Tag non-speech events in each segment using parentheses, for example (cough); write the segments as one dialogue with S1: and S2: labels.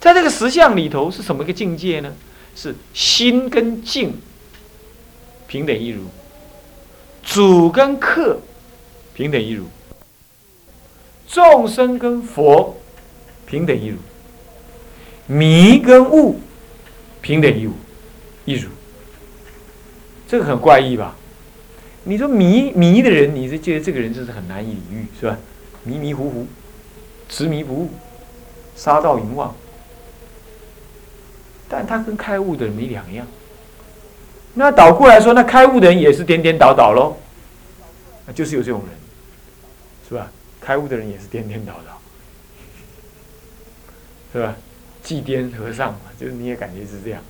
S1: 在这个实相里头是什么个境界呢？是心跟境平等一如，主跟客平等一如，众生跟佛平等一如，迷跟悟平等一如，一如。这个很怪异吧？你说迷迷的人，你是觉得这个人真是很难以理喻，是吧？迷迷糊糊，执迷不悟，杀盗淫妄。但他跟开悟的人没两样。那倒过来说，那开悟的人也是颠颠倒倒喽。那就是有这种人，是吧？开悟的人也是颠颠倒倒，(laughs) 是吧？祭颠和尚嘛，就是你也感觉是这样，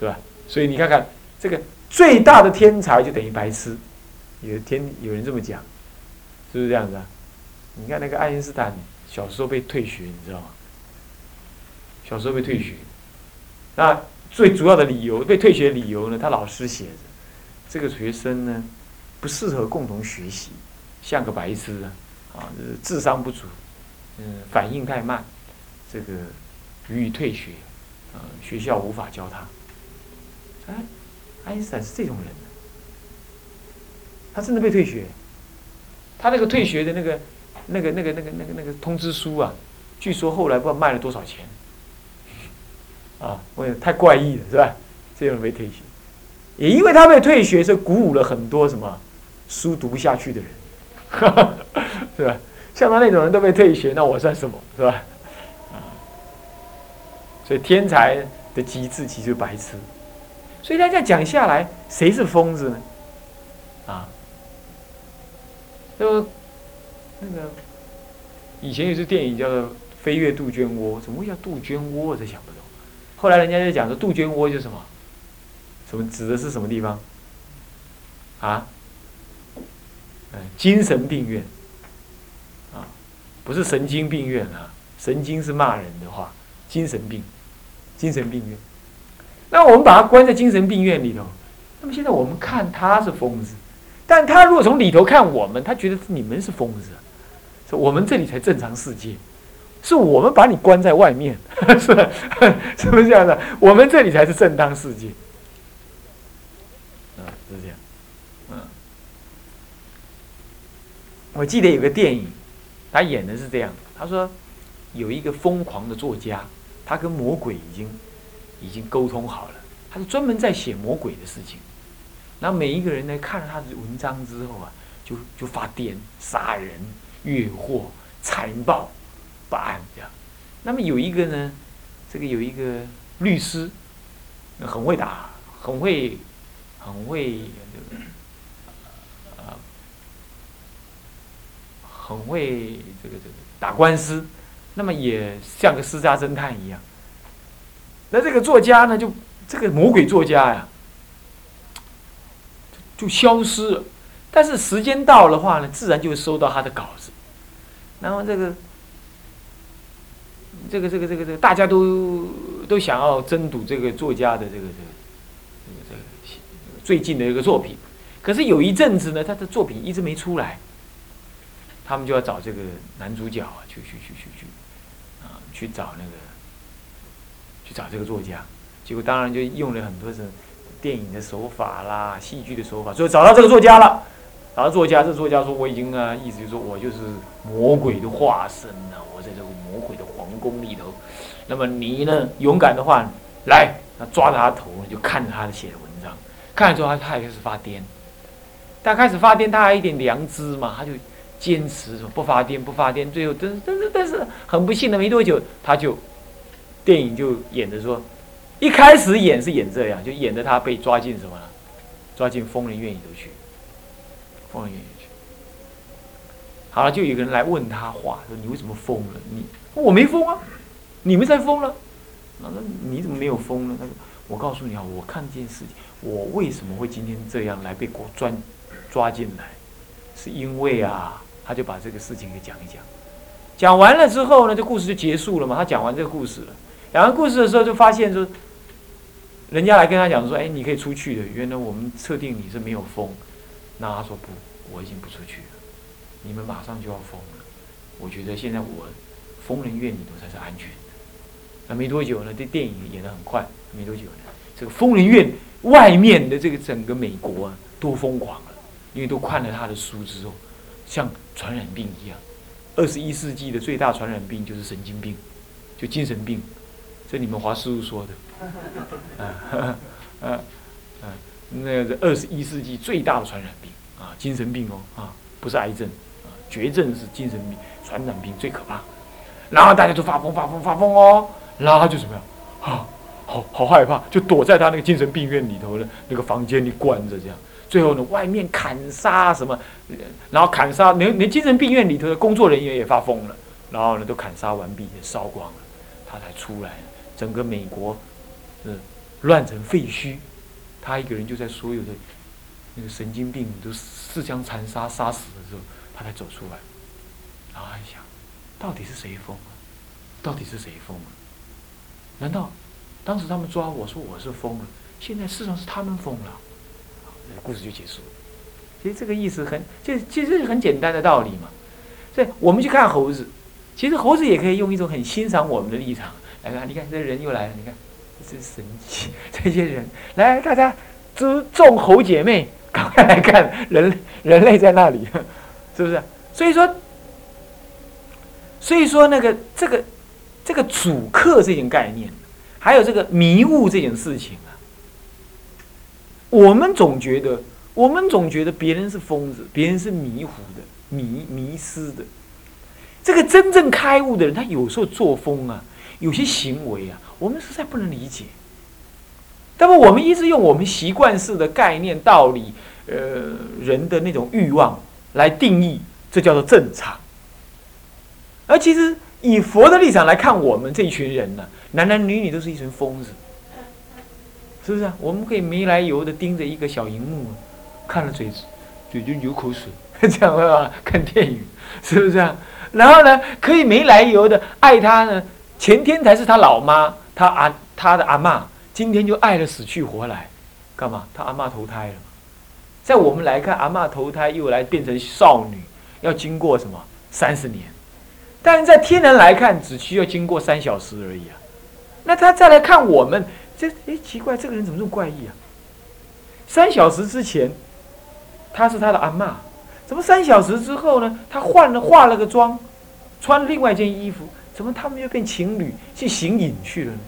S1: 是吧？所以你看看这个最大的天才就等于白痴，有天有人这么讲，是不是这样子啊？你看那个爱因斯坦小时候被退学，你知道吗？小时候被退学。那最主要的理由被退学理由呢？他老师写着，这个学生呢不适合共同学习，像个白痴啊，智商不足，嗯，反应太慢，这个予以退学，呃，学校无法教他。哎，爱因斯坦是这种人，他真的被退学，他那个退学的那个、那个、那个、那个、那个、那个通知书啊，据说后来不知道卖了多少钱。啊，我也太怪异了，是吧？这种人被退学，也因为他被退学，是鼓舞了很多什么书读不下去的人，(laughs) 是吧？像他那种人都被退学，那我算什么，是吧？啊，所以天才的极致其实白痴。所以大家讲下来，谁是疯子呢？啊，就那个以前有一部电影叫做《飞越杜鹃窝》，怎么会叫杜鹃窝？我才想。后来人家就讲说，杜鹃窝就是什么？什么指的是什么地方？啊？嗯，精神病院。啊，不是神经病院啊，神经是骂人的话，精神病，精神病院。那我们把他关在精神病院里头，那么现在我们看他是疯子，但他如果从里头看我们，他觉得你们是疯子，说我们这里才正常世界。是我们把你关在外面，(laughs) 是 (laughs) 是不是这样的？我们这里才是正当世界，啊，是这样，嗯。我记得有个电影，他演的是这样，他说有一个疯狂的作家，他跟魔鬼已经已经沟通好了，他是专门在写魔鬼的事情。然后每一个人呢，看了他的文章之后啊，就就发癫、杀人、越货、残暴。办案这样，那么有一个呢，这个有一个律师，很会打，很会，很会这个，很会这个这个打官司，那么也像个私家侦探一样。那这个作家呢，就这个魔鬼作家呀，就消失了。但是时间到的话呢，自然就会收到他的稿子，然后这个。这个这个这个这个，大家都都想要争夺这个作家的这个这个这个这个最近的一个作品，可是有一阵子呢，他的作品一直没出来，他们就要找这个男主角啊，去去去去去，啊，去找那个去找这个作家，结果当然就用了很多种电影的手法啦、戏剧的手法，最后找到这个作家了。然后作家，这作家说：“我已经啊，意思就是说我就是魔鬼的化身呐，我在这个魔鬼的化宫里头。那么你呢，勇敢的话，来，他抓着他头，就看着他写的文章，看了之后他他也开始发癫。他开始发癫，他还一点良知嘛，他就坚持说不发癫，不发癫。最后，但是但是但是很不幸的，没多久他就电影就演的说，一开始演是演这样，就演的他被抓进什么了，抓进疯人院里头去。”疯人院，好了，就有个人来问他话，说你为什么疯了？你我没疯啊，你们才疯了。那那你怎么没有疯呢？他说：我告诉你啊，我看见事情，我为什么会今天这样来被国专抓进来，是因为啊，他就把这个事情给讲一讲。讲完了之后呢，这故事就结束了嘛。他讲完这个故事了，讲完故事的时候就发现说，人家来跟他讲说，哎，你可以出去的。原来我们测定你是没有疯。那他说不，我已经不出去了，你们马上就要疯了。我觉得现在我疯人院里头才是安全的。那没多久呢，这电影演得很快，没多久呢，这个疯人院外面的这个整个美国啊，多疯狂了，因为都看了他的书之后，像传染病一样。二十一世纪的最大传染病就是神经病，就精神病，这你们华师傅说的，(laughs) 啊，啊，啊，那个二十一世纪最大的传染病啊，精神病哦，啊，不是癌症，啊，绝症是精神病，传染病最可怕。然后大家都发疯发疯发疯哦，然后他就怎么样，啊，好好害怕，就躲在他那个精神病院里头的那个房间里关着这样。最后呢，外面砍杀什么，然后砍杀连连精神病院里头的工作人员也发疯了，然后呢都砍杀完毕，也烧光了，他才出来。整个美国，是乱成废墟，他一个人就在所有的那个神经病都自相残杀杀死的时候，他才走出来。然后还想，到底是谁疯了？到底是谁疯了？难道当时他们抓我说我是疯了？现在事实上是他们疯了？故事就结束了。其实这个意思很，就其实是很简单的道理嘛。所以我们去看猴子，其实猴子也可以用一种很欣赏我们的立场来看。你看这人又来了，你看真神奇，(laughs) 这些人来，大家诸众猴姐妹，赶快来看人人类在那里，是不是？所以说，所以说那个这个这个主客这种概念，还有这个迷雾这件事情啊。我们总觉得，我们总觉得别人是疯子，别人是迷糊的、迷迷失的。这个真正开悟的人，他有时候作风啊，有些行为啊，我们实在不能理解。那么我们一直用我们习惯式的概念、道理，呃，人的那种欲望来定义，这叫做正常。而其实以佛的立场来看，我们这一群人呢，男男女女都是一群疯子。是不是啊？我们可以没来由的盯着一个小荧幕，看了嘴嘴就流口水，(laughs) 这样啊？看电影，是不是啊？然后呢，可以没来由的爱他呢？前天才是他老妈，他阿他的阿妈，今天就爱的死去活来，干嘛？他阿妈投胎了。在我们来看，阿妈投胎又来变成少女，要经过什么三十年？但是在天人来看，只需要经过三小时而已啊。那他再来看我们。这哎，奇怪，这个人怎么这么怪异啊？三小时之前，他是他的阿妈，怎么三小时之后呢？他换了化了个妆，穿另外一件衣服，怎么他们又变情侣去行隐去了呢？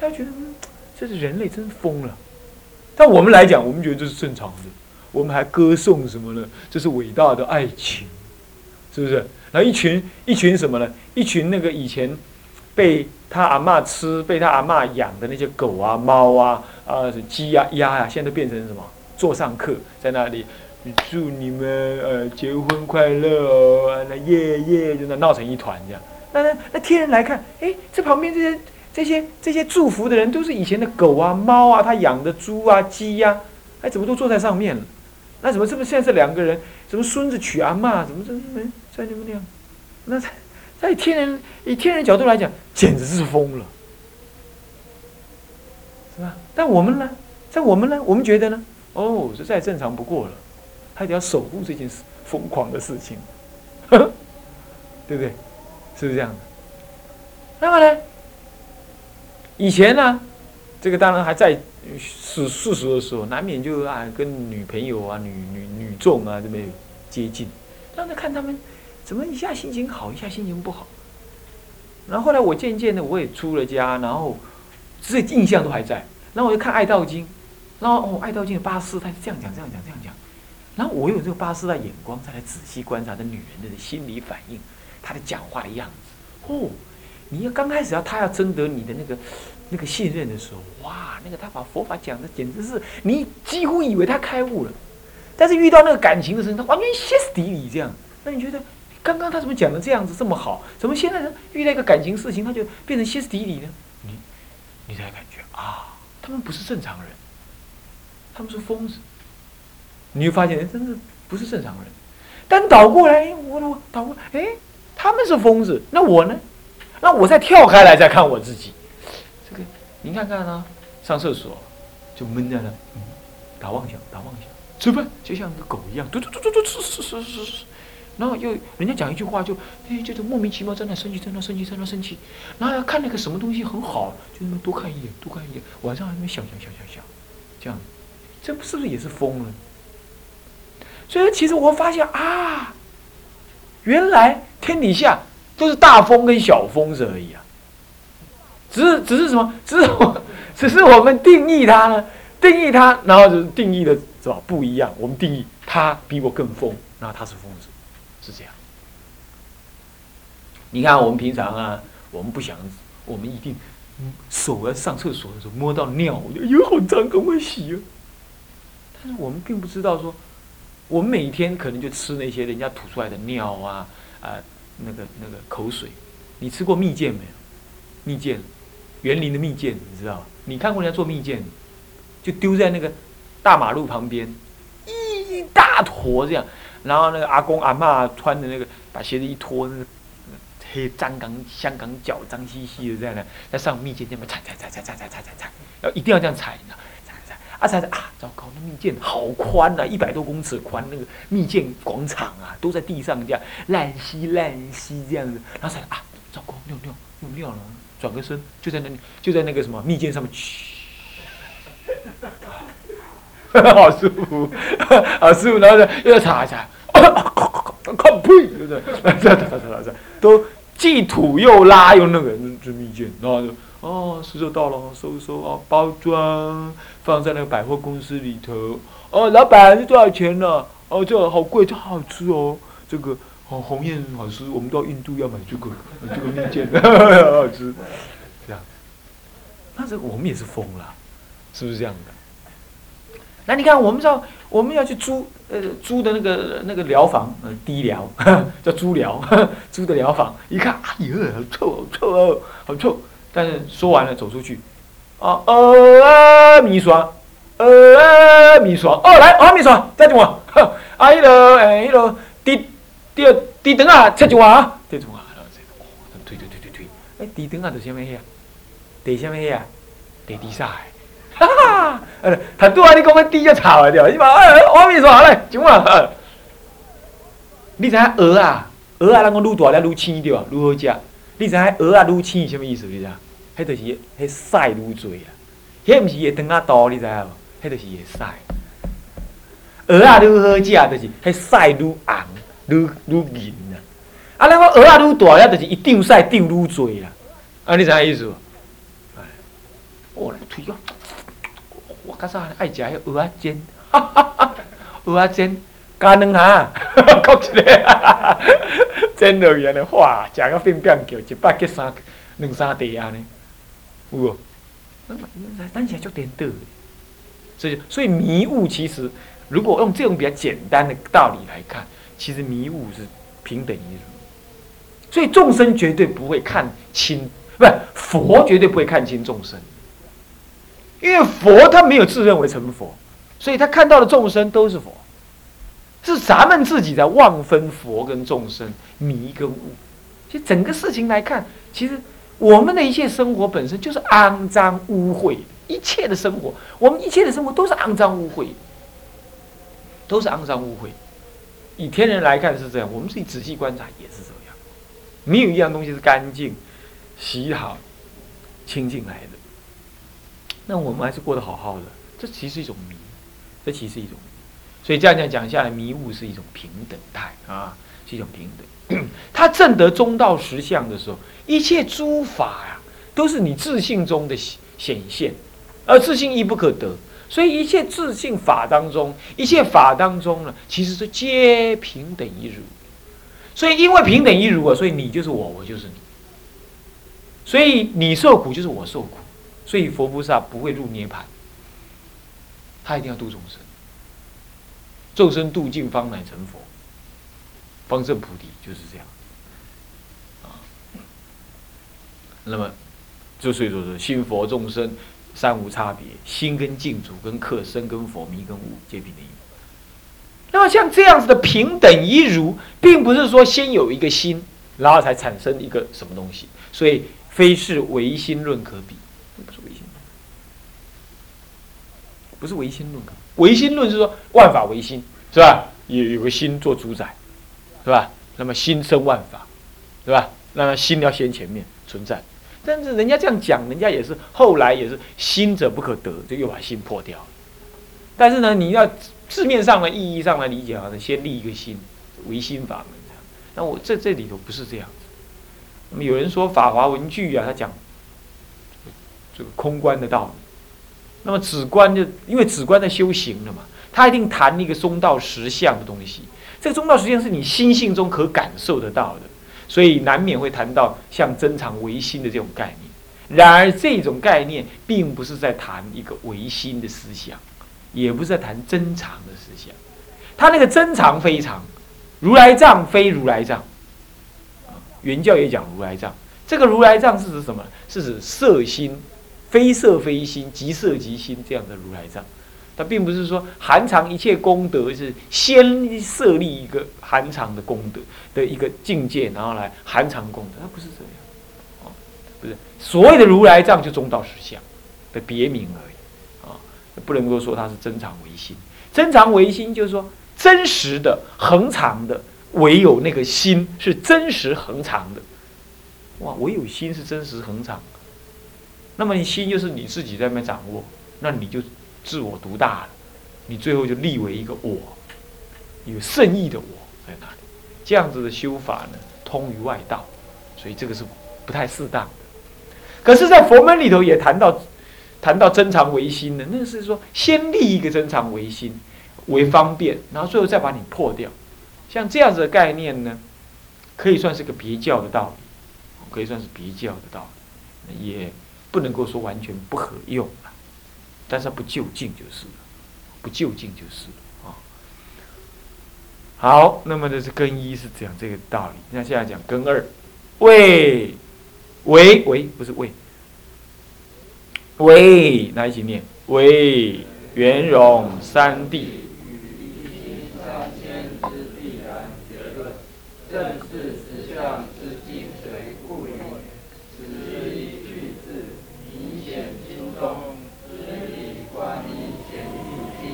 S1: 他觉得，嗯，这是人类真疯了。但我们来讲，我们觉得这是正常的，我们还歌颂什么呢？这是伟大的爱情，是不是？然后一群一群什么呢？一群那个以前被。他阿妈吃被他阿妈养的那些狗啊、猫啊、啊鸡呀、鸭呀，现在都变成什么？座上客在那里，祝你们呃结婚快乐哦，那耶耶就那闹成一团这样。那那那天人来看，哎，这旁边这些这些这些祝福的人都是以前的狗啊、猫啊，他养的猪啊、鸡呀，哎，怎么都坐在上面了？那怎么这么现在这两个人，怎么孙子娶阿妈，怎么这么在那么那样？那在。在天人以天人角度来讲，简直是疯了，是吧？但我们呢，在我们呢，我们觉得呢，哦，这再正常不过了，还得要守护这件事疯狂的事情，(laughs) 对不对？是不是这样的？那么呢，以前呢，这个当然还在是世俗的时候，难免就啊跟女朋友啊、女女女众啊这边接近，让他看他们。怎么一下心情好，一下心情不好？然后后来我渐渐的我也出了家，然后这些印象都还在。然后我就看《爱道经》，然后哦，《爱道经》的八师他这样讲，这样讲，这样讲。然后我有这个八师的眼光，再来仔细观察这女人的心理反应，她的讲话的样子。哦，你要刚开始要他要征得你的那个那个信任的时候，哇，那个他把佛法讲的简直是你几乎以为他开悟了。但是遇到那个感情的时候，他完全歇斯底里这样。那你觉得？刚刚他怎么讲的这样子这么好？怎么现在呢遇到一个感情事情，他就变成歇斯底里呢？你，你才感觉啊，他们不是正常人，他们是疯子。你会发现，真的不是正常人。但倒过来，我我倒过，哎，他们是疯子，那我呢？那我再跳开来再看我自己。你，看看啊，上厕所就闷在那，打妄想，打妄想，吃饭就像个狗一样，嘟嘟嘟嘟嘟吃吃吃吃吃。然后又人家讲一句话就，哎，就是莫名其妙在那生气，在那生气，在那生气，然后要看那个什么东西很好，就那么多看一眼，多看一眼，晚上还没想想想想想，这样，这是不是也是疯了？所以其实我发现啊，原来天底下都是大风跟小风子而已啊，只是只是什么？只是我 (laughs) 只是我们定义它呢，定义它，然后就是定义的是吧？不一样，我们定义它比我更疯，然后他是疯子。是这样，你看我们平常啊，我们不想，我们一定手要上厕所的时候摸到尿，哎呦好脏，赶快洗啊！但是我们并不知道说，我们每天可能就吃那些人家吐出来的尿啊啊，那个那个口水。你吃过蜜饯没有？蜜饯，园林的蜜饯，你知道吗你看过人家做蜜饯，就丢在那个大马路旁边，一大坨这样。然后那个阿公阿妈穿的那个，把鞋子一脱，那个黑脏港香港脚脏兮兮的这样的，在上蜜饯这么踩踩踩踩踩踩踩踩踩，要一定要这样踩呢，踩踩啊踩踩啊！糟糕，那蜜饯好宽啊，一百多公尺宽，那个蜜饯广场啊，都在地上这样烂兮烂兮这样子，然后踩啊，尿尿尿尿了，转个身就在那里，就在那个什么蜜饯上面，嘘。好舒服，(laughs) 好舒服，然后呢又要擦一下，(coughs) 靠呸，对不对？擦擦擦擦擦，都既吐又拉又那个，就蜜饯，然后就哦，时候到了，收收啊，包装放在那个百货公司里头。哦，老板是多少钱呢？哦，这好贵，这好好吃哦，这个哦鸿雁好吃，我们到印度要买这个这个蜜饯，好好吃，这样。那这我们也是疯了，是不是这样的？那你看，我们知道我们要去租呃租的那个那个疗房，呃低疗 (laughs) 叫租疗，(laughs) 租的疗房，一看，哎呦，好臭，好臭哦，好臭。但是说完了，走出去，啊，呃，米刷，呃，米刷，哦，来，啊，米刷，再一碗，啊，一路，哎，一路，滴滴滴灯啊，切一碗啊，切一碗，然后，推推推推推，哎，滴灯啊，是什么呀？第什么呀？第第啥？哈哈，呃，他拄啊，你讲个猪就吵了，你话，哎，我咪说好嘞，怎么？你知影鹅啊，鹅啊，人讲愈大了愈青对吧？愈好食。你知影鹅啊愈青什么意思？你知？迄就是迄屎愈多啊，迄毋是会长啊大，你知影无？迄就是会屎。鹅啊愈好食，就是迄屎愈红、愈愈银啊。啊，咱讲鹅啊愈大遐，就是一丢屎丢愈多啦。啊，你知影意思无？哎，哦，推哦。我较早爱食迄蚵仔煎，哈哈哈！蚵仔煎加两下，搞一个，煎落去安尼，哇，食个变变叫，一百吉三两三地安尼，有无？咱现在就点得，所以所以迷雾其实，如果用这种比较简单的道理来看，其实迷雾是平等一如，所以众生绝对不会看清，不是佛绝对不会看清众生。因为佛他没有自认为成佛，所以他看到的众生都是佛，是咱们自己在妄分佛跟众生迷跟悟。其实整个事情来看，其实我们的一切生活本身就是肮脏污秽，一切的生活，我们一切的生活都是肮脏污秽，都是肮脏污秽。以天人来看是这样，我们自己仔细观察也是这样，没有一样东西是干净、洗好、清净来的。那我们还是过得好好的，这其实是一种迷，这其实是一种迷，所以这样讲讲下来，迷雾是一种平等态啊，是一种平等。(clears throat) 他证得中道实相的时候，一切诸法呀，都是你自信中的显现，而自信亦不可得，所以一切自信法当中，一切法当中呢，其实是皆平等一如。所以因为平等一如啊，所以你就是我，我就是你，所以你受苦就是我受苦。所以佛菩萨不会入涅盘，他一定要度众生，众生度尽方乃成佛，方正菩提就是这样。啊，那么，就所以说是心佛众生三无差别，心跟净土跟客身跟佛迷跟悟皆平等。那么像这样子的平等一如，并不是说先有一个心，然后才产生一个什么东西，所以非是唯心论可比。不是唯心论，不是唯心论。唯心论是说万法唯心，是吧？有有个心做主宰，是吧？那么心生万法，是吧？那么心要先前面存在，但是人家这样讲，人家也是后来也是心者不可得，就又把心破掉了。但是呢，你要字面上的意义上来理解，好像先立一个心，唯心法门。那我这这里头不是这样子。那么有人说法华文具啊，他讲这个空观的道理。那么止观就因为止观在修行了嘛，他一定谈一个中道实相的东西。这个中道实相是你心性中可感受得到的，所以难免会谈到像真常唯心的这种概念。然而这种概念并不是在谈一个唯心的思想，也不是在谈真常的思想。他那个真常非常，如来藏非如来藏。原教也讲如来藏，这个如来藏是指什么？是指色心，非色非心，即色即心这样的如来藏。它并不是说含藏一切功德是先设立一个含藏的功德的一个境界，然后来含藏功德，它不是这样。哦，不是所谓的如来藏就中道实相的别名而已。啊，不能够说它是真常唯心。真常唯心就是说真实的恒常的。唯有那个心是真实恒常的，哇！唯有心是真实恒常，那么你心就是你自己在那掌握，那你就自我独大了，你最后就立为一个我，有圣意的我在那里。这样子的修法呢，通于外道，所以这个是不太适当的。可是，在佛门里头也谈到谈到真常唯心的，那是说先立一个真常唯心为方便，然后最后再把你破掉。像这样子的概念呢，可以算是个别教的道理，可以算是别教的道理，也不能够说完全不可用。但是不就近就是了，不就近就是了啊。好，那么这是根一是讲这个道理，那现在讲根二，喂，喂喂不是喂，喂，来一起念喂圆融三谛。正是实相之精髓故语，此一句字明显心中，知理观音显义谛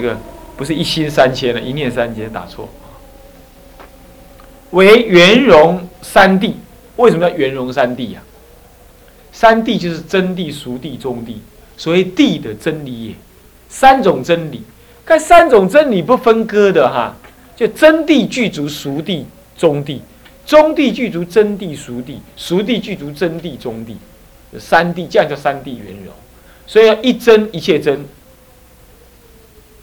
S1: 这个不是一心三千了，一念三千打错。为圆融三谛，为什么叫圆融三谛呀？三谛就是真谛、熟谛、中谛，所谓谛的真理也。三种真理，看三种真理不分割的哈。就真谛具足熟谛中谛，中谛具足真谛熟谛，熟谛具足真谛中谛，三谛这样叫三谛圆融。所以要一真一切真，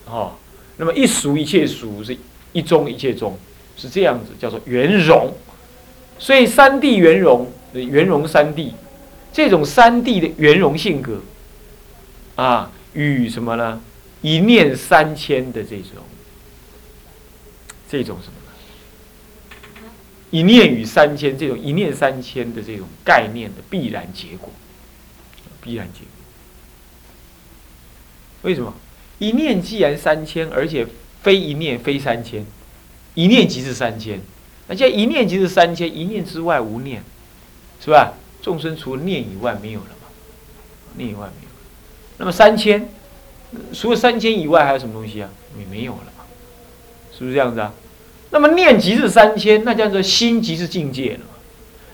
S1: 哦，那么一俗一切俗是一中一切中，是这样子叫做圆融。所以三谛圆融，圆融三谛，这种三谛的圆融性格啊，与什么呢？一念三千的这种。这种什么呢？一念与三千，这种一念三千的这种概念的必然结果，必然结果。为什么？一念既然三千，而且非一念非三千，一念即是三千。那现在一念即是三千，一念之外无念，是吧？众生除了念以外没有了嘛？念以外没有。那么三千，除了三千以外还有什么东西啊？也没有了。是不是这样子啊？那么念即是三千，那叫做心即是境界了。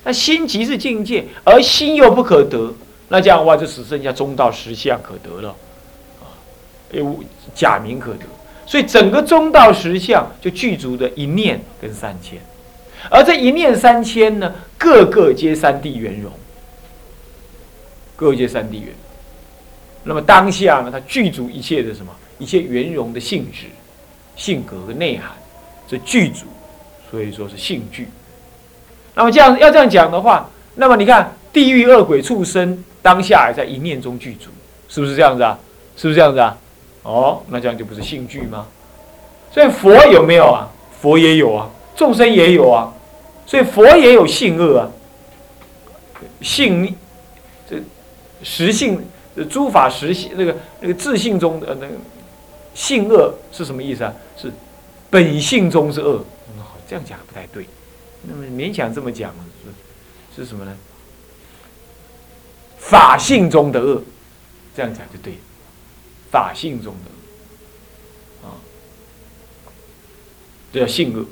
S1: 那心即是境界，而心又不可得，那这样的话就只剩下中道实相可得了，有假名可得。所以整个中道实相就具足的一念跟三千，而这一念三千呢，个个皆三谛圆融，个个皆三谛圆。那么当下呢，它具足一切的什么？一切圆融的性质。性格和内涵，这具足，所以说是性具。那么这样要这样讲的话，那么你看地狱恶鬼畜生当下也在一念中具足，是不是这样子啊？是不是这样子啊？哦，那这样就不是性具吗？所以佛有没有啊？佛也有啊，众生也有啊，所以佛也有性恶啊。性，这实性，诸法实性，那个那个自性中的那个。性恶是什么意思啊？是本性中之恶。好，这样讲不太对。那么勉强这么讲是是什么呢？法性中的恶，这样讲就对了。法性中的啊，这叫性恶。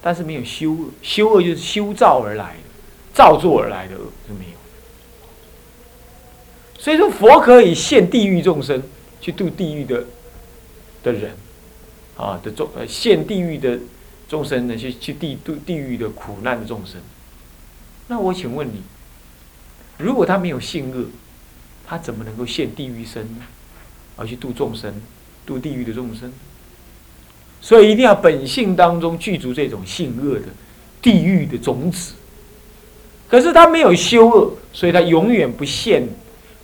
S1: 但是没有修恶，修恶就是修造而来的，造作而来的恶是没有。所以说，佛可以现地狱众生去度地狱的的人，啊的众呃现地狱的众生呢，去去地度地狱的苦难的众生。那我请问你，如果他没有性恶，他怎么能够现地狱身呢？而去度众生，度地狱的众生？所以一定要本性当中具足这种性恶的地狱的种子。可是他没有修恶，所以他永远不现。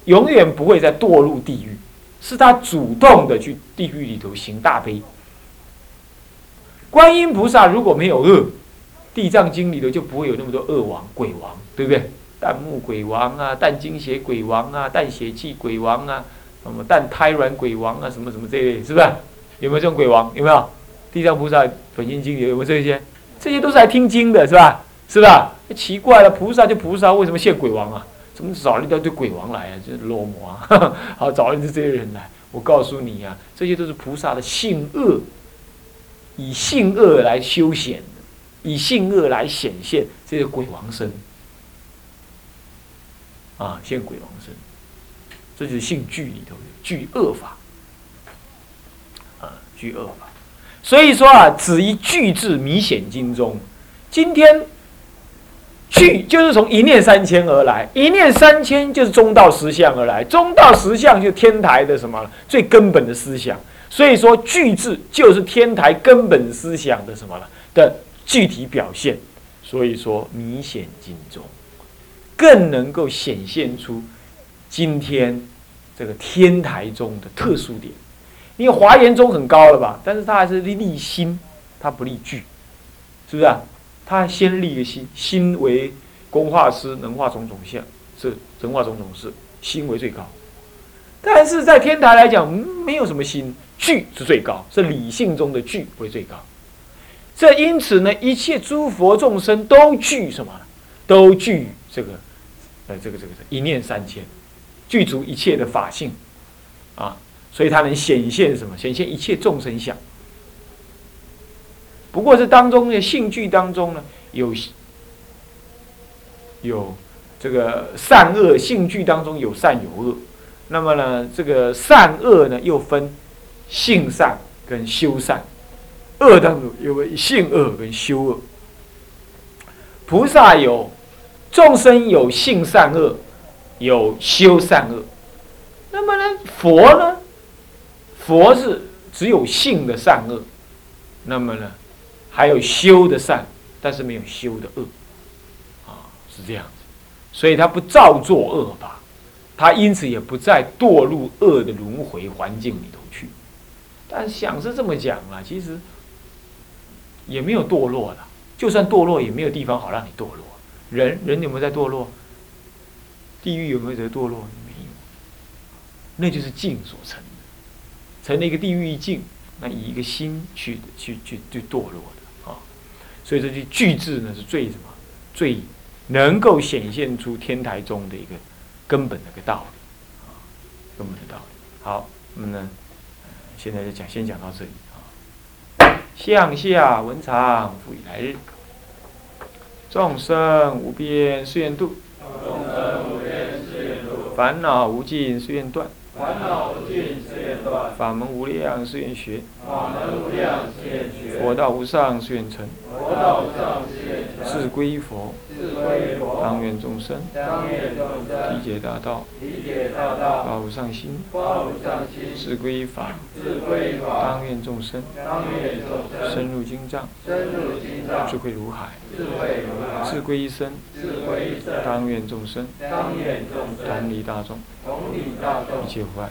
S1: 永远不会再堕入地狱，是他主动的去地狱里头行大悲。观音菩萨如果没有恶，《地藏经》里头就不会有那么多恶王、鬼王，对不对？淡目鬼王啊，淡精血鬼王啊，淡血气鬼王啊，什么淡胎卵鬼王啊，什么什么这类，是不是？有没有这种鬼王？有没有？地藏菩萨本心经有没有这些？这些都是来听经的，是吧？是吧？奇怪了，菩萨就菩萨，为什么现鬼王啊？怎么找了一大堆鬼王来啊？就是落魔啊！(laughs) 好，找了这些人来。我告诉你呀，这些都是菩萨的性恶，以性恶来修显，以性恶来显现这些鬼王身啊，现鬼王身，这就是性具里头的具恶法啊，具恶法。所以说啊，只一具字弥显经中，今天。去就是从一念三千而来，一念三千就是中道实相而来，中道实相就是天台的什么最根本的思想，所以说句字就是天台根本思想的什么了的具体表现，所以说弥显经中，更能够显现出今天这个天台中的特殊点。因为华严中很高了吧，但是它还是立心，它不立句，是不是啊？他先立个心，心为工画师，能画种种相，是能画种种事，心为最高。但是在天台来讲，没有什么心，具是最高，是理性中的具为最高。这因此呢，一切诸佛众生都具什么？都具这个，呃，这个这个一念三千，具足一切的法性啊，所以它能显现什么？显现一切众生相。不过这当中的性具当中呢，有有这个善恶性具当中有善有恶，那么呢，这个善恶呢又分性善跟修善，恶当中有性恶跟修恶。菩萨有众生有性善恶，有修善恶，那么呢，佛呢，佛是只有性的善恶，那么呢？还有修的善，但是没有修的恶，啊，是这样子，所以他不造作恶吧，他因此也不再堕入恶的轮回环境里头去。但想是这么讲啊，其实也没有堕落了。就算堕落，也没有地方好让你堕落。人人有没有在堕落？地狱有没有在堕落？没有，那就是境所成的，成了一个地狱境，那以一个心去去去去堕落的啊。所以这句句字呢，是最什么？最能够显现出天台中的一个根本的一个道理啊，根本的道理。好，那么呢，现在就讲，先讲到这里啊。向下文长，复以来日。众生无边誓愿度，
S2: 众生无边誓愿度。
S1: 烦恼无尽誓愿断。
S2: 烦恼无尽，誓愿断；
S1: 法门无量，誓愿学；
S2: 法门无量，誓愿学；
S1: 佛道无上，誓愿成；
S2: 佛道无上，誓愿
S1: 成。自归佛，
S2: 自归佛；
S1: 当愿众生。理解大道，发无上心。自归法，
S2: 自归法；
S1: 当愿众生。深入经藏，智慧如海，自归一生，
S2: 自归一生。
S1: 当愿众生，同理大众。一切无碍。